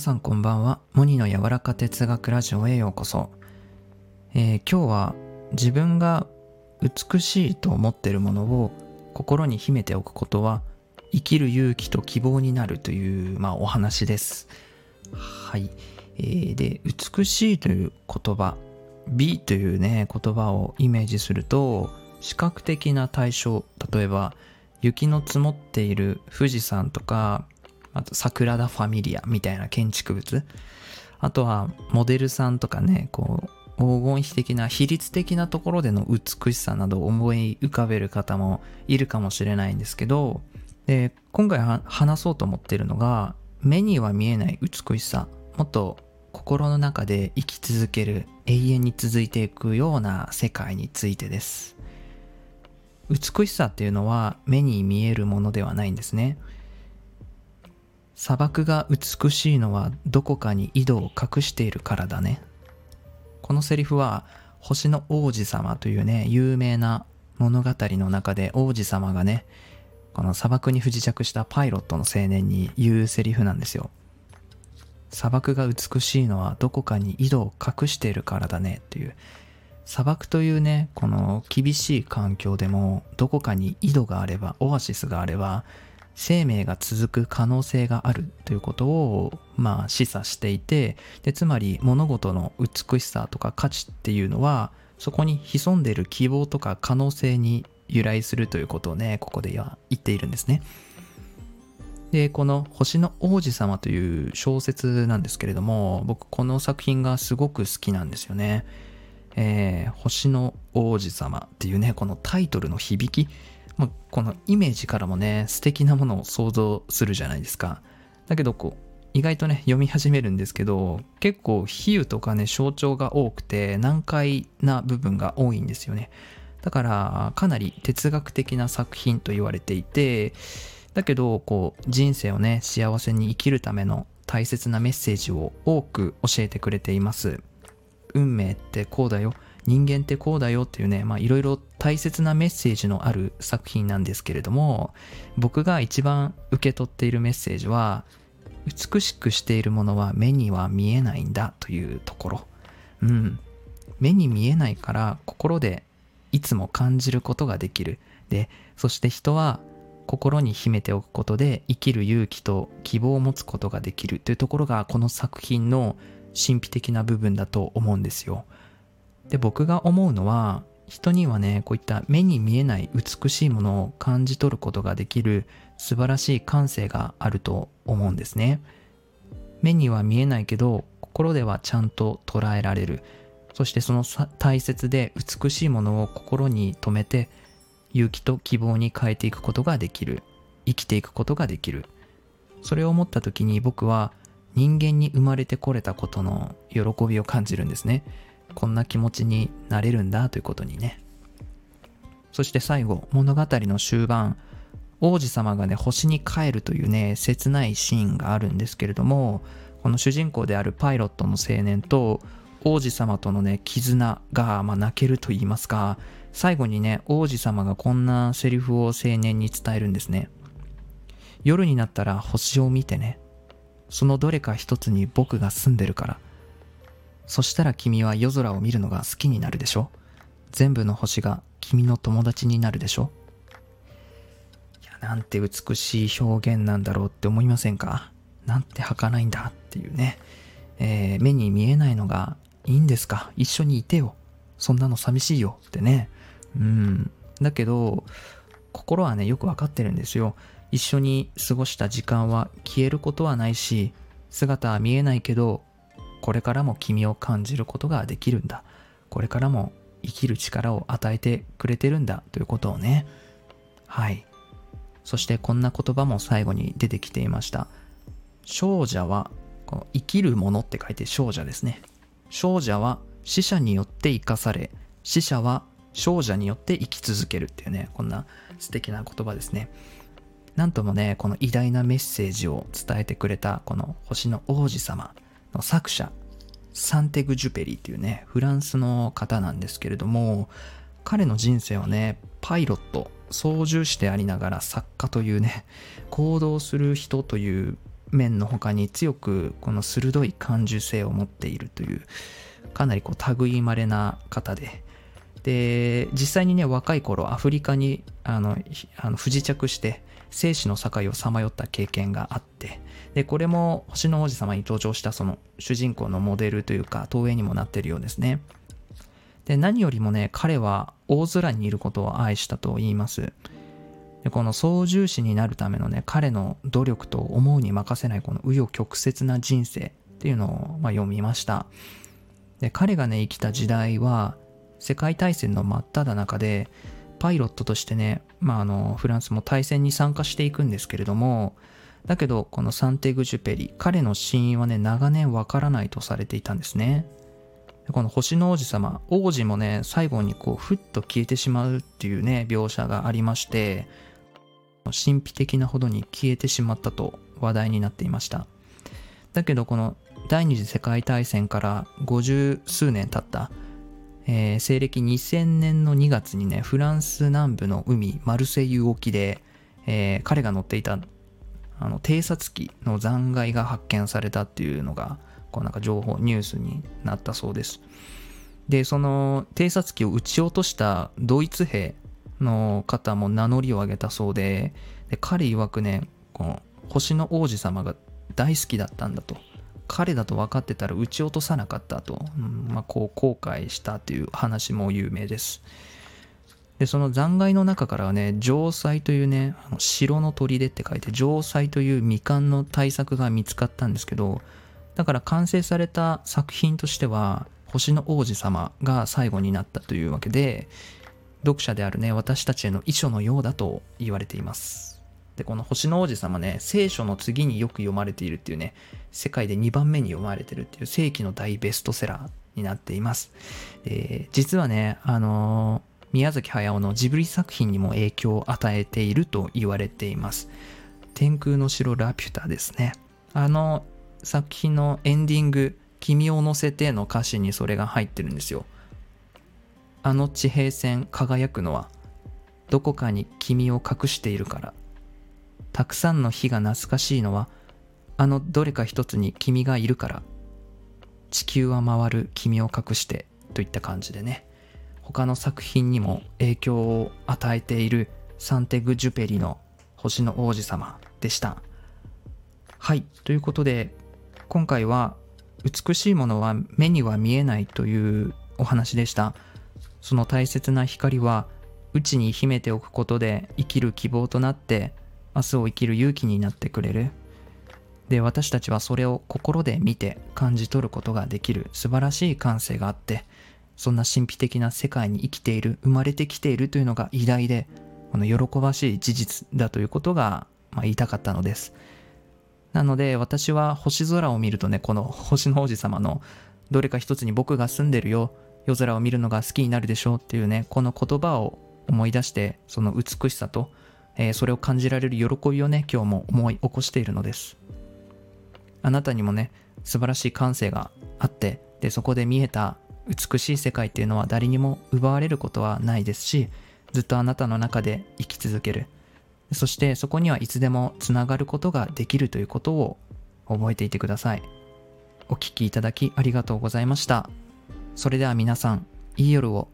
さんこんばんは。モニの柔らか哲学ラジオへようこそ。えー今日は自分が美しいと思ってるものを心に秘めておくことは生きる勇気と希望になるという、まあ、お話です。はい。えーで、美しいという言葉、美というね、言葉をイメージすると、視覚的な対象、例えば雪の積もっている富士山とか、あとサグラダ・ファミリアみたいな建築物、あとはモデルさんとかね、こう、黄金比的な比率的なところでの美しさなどを思い浮かべる方もいるかもしれないんですけど、で今回話そうと思ってるのが目には見えない美しさもっと心の中で生き続ける永遠に続いていくような世界についてです。美しさっていうのは目に見えるものではないんですね。砂漠が美しいのはどこかに井戸を隠しているからだね。このセリフは星の王子様というね有名な物語の中で王子様がねこの砂漠に不時着したパイロットの青年に言うセリフなんですよ。砂漠が美しいのはどこかに井戸を隠しているからだねっていう。砂漠というねこの厳しい環境でもどこかに井戸があればオアシスがあれば生命が続く可能性があるということをまあ示唆していてでつまり物事の美しさとか価値っていうのはそこに潜んでいる希望とか可能性に由来するということをねここでは言っているんですね。でこの「星の王子様」という小説なんですけれども僕この作品がすごく好きなんですよね。えー星の王子様っていうねこのタイトルの響きまあ、このイメージからもね素敵なものを想像するじゃないですか。だけどこう意外とね読み始めるんですけど結構比喩とかね象徴が多くて難解な部分が多いんですよね。だからかなり哲学的な作品と言われていてだけどこう人生をね幸せに生きるための大切なメッセージを多く教えてくれています。運命ってこうだよ。人間ってこうだよっていうねまあいろいろ大切なメッセージのある作品なんですけれども僕が一番受け取っているメッセージは美しくしているものは目には見えないんだというところ。うん。目に見えないから心でいつも感じることができる。でそして人は心に秘めておくことで生きる勇気と希望を持つことができるというところがこの作品の神秘的な部分だと思うんですよ。で僕が思うのは人にはねこういった目に見えない美しいものを感じ取ることができる素晴らしい感性があると思うんですね。目には見えないけど心ではちゃんと捉えられる。そしてその大切で美しいものを心に留めて勇気と希望に変えていくことができる。生きていくことができる。それを思った時に僕は人間に生まれてこれたことの喜びを感じるんですね。こんな気持ちになれるんだということにね。そして最後物語の終盤王子様がね星に帰るというね切ないシーンがあるんですけれどもこの主人公であるパイロットの青年と王子様とのね絆が、まあ、泣けると言いますか最後にね王子様がこんなセリフを青年に伝えるんですね。夜になったら星を見てねそのどれか一つに僕が住んでるからそしたら君は夜空を見るのが好きになるでしょ？全部の星が君の友達になるでしょ？いやなんて美しい表現なんだろうって思いませんか？なんて儚いんだっていうね、えー目に見えないのがいいんですか？一緒にいてよ。そんなの寂しいよってね。うん。だけど心はねよくわかってるんですよ。一緒に過ごした時間は消えることはないし姿は見えないけどこれからも君を感じることができるんだ。これからも生きる力を与えてくれてるんだ。ということをね。はい。そしてこんな言葉も最後に出てきていました。少女はこの生きるものって書いて少女ですね。少女は死者によって生かされ死者は少女によって生き続けるっていうねこんな素敵な言葉ですね。なんともねこの偉大なメッセージを伝えてくれたこの星の王子様。の作者サンテグ・ジュペリっていうねフランスの方なんですけれども彼の人生はねパイロット操縦士でありながら作家というね行動する人という面の他に強くこの鋭い感受性を持っているというかなりこう類いまれな方でで実際にね若い頃アフリカにあのあの不時着して生死の境をさまよった経験があってでこれも星の王子様に登場したその主人公のモデルというか投影にもなってるようですね。で何よりもね彼は大空にいることを愛したと言います。でこの操縦士になるためのね彼の努力と思うに任せないこの紆余曲折な人生っていうのを、まあ、読みました。で彼がね生きた時代は世界大戦の真っ只中でパイロットとしてね、まあ、あのフランスも大戦に参加していくんですけれどもだけどこのサンテグジュペリ彼の死因はね長年わからないとされていたんですね。この星の王子様王子もね最後にこうふっと消えてしまうっていうね描写がありまして神秘的なほどに消えてしまったと話題になっていました。だけどこの第二次世界大戦から50数年経ったえー、西暦2000年の2月にね、フランス南部の海、マルセイユ沖で、えー、彼が乗っていたあの偵察機の残骸が発見されたっていうのが、こうなんか情報、ニュースになったそうです。で、その偵察機を撃ち落としたドイツ兵の方も名乗りを上げたそうで、で彼曰くね、この星の王子様が大好きだったんだと。彼だと分かってたら撃ち落とさなかったと、うんまあ、こう後悔したという話も有名です。で、その残骸の中からはね、城塞というね、あの城の砦って書いて、城塞という未完の対策が見つかったんですけど、だから完成された作品としては、星の王子様が最後になったというわけで、読者であるね、私たちへの遺書のようだと言われています。で、この星の王子様ね、聖書の次によく読まれているっていうね、世界で2番目に読まれてるっていう世紀の大ベストセラーになっています。で実はね、あのー、宮崎駿のジブリ作品にも影響を与えていると言われています。天空の城ラピュタですね。あの作品のエンディング、君を乗せての歌詞にそれが入ってるんですよ。あの地平線輝くのは、どこかに君を隠しているから。たくさんの日が懐かしいのは、あのどれか一つに君がいるから、地球は回る君を隠してといった感じでね、他の作品にも影響を与えているサンテグ・ジュペリの星の王子様でした。はい、ということで、今回は美しいものは目には見えないというお話でした。その大切な光は内に秘めておくことで生きる希望となって明日を生きる勇気になってくれる。で、私たちはそれを心で見て感じ取ることができる素晴らしい感性があって、そんな神秘的な世界に生きている、生まれてきているというのが偉大で、この喜ばしい事実だということが、まあ、言いたかったのです。なので私は星空を見るとね、この星の王子様のどれか一つに僕が住んでるよ、夜空を見るのが好きになるでしょうっていうね、この言葉を思い出して、その美しさとえー、それを感じられる喜びをね、今日も思い起こしているのです。あなたにもね、素晴らしい感性があって、で、そこで見えた美しい世界っていうのは誰にも奪われることはないですし、ずっとあなたの中で生き続ける。そしてそこにはいつでもつながることができるということを覚えていてください。お聴きいただきありがとうございました。それでは皆さん、いい夜を。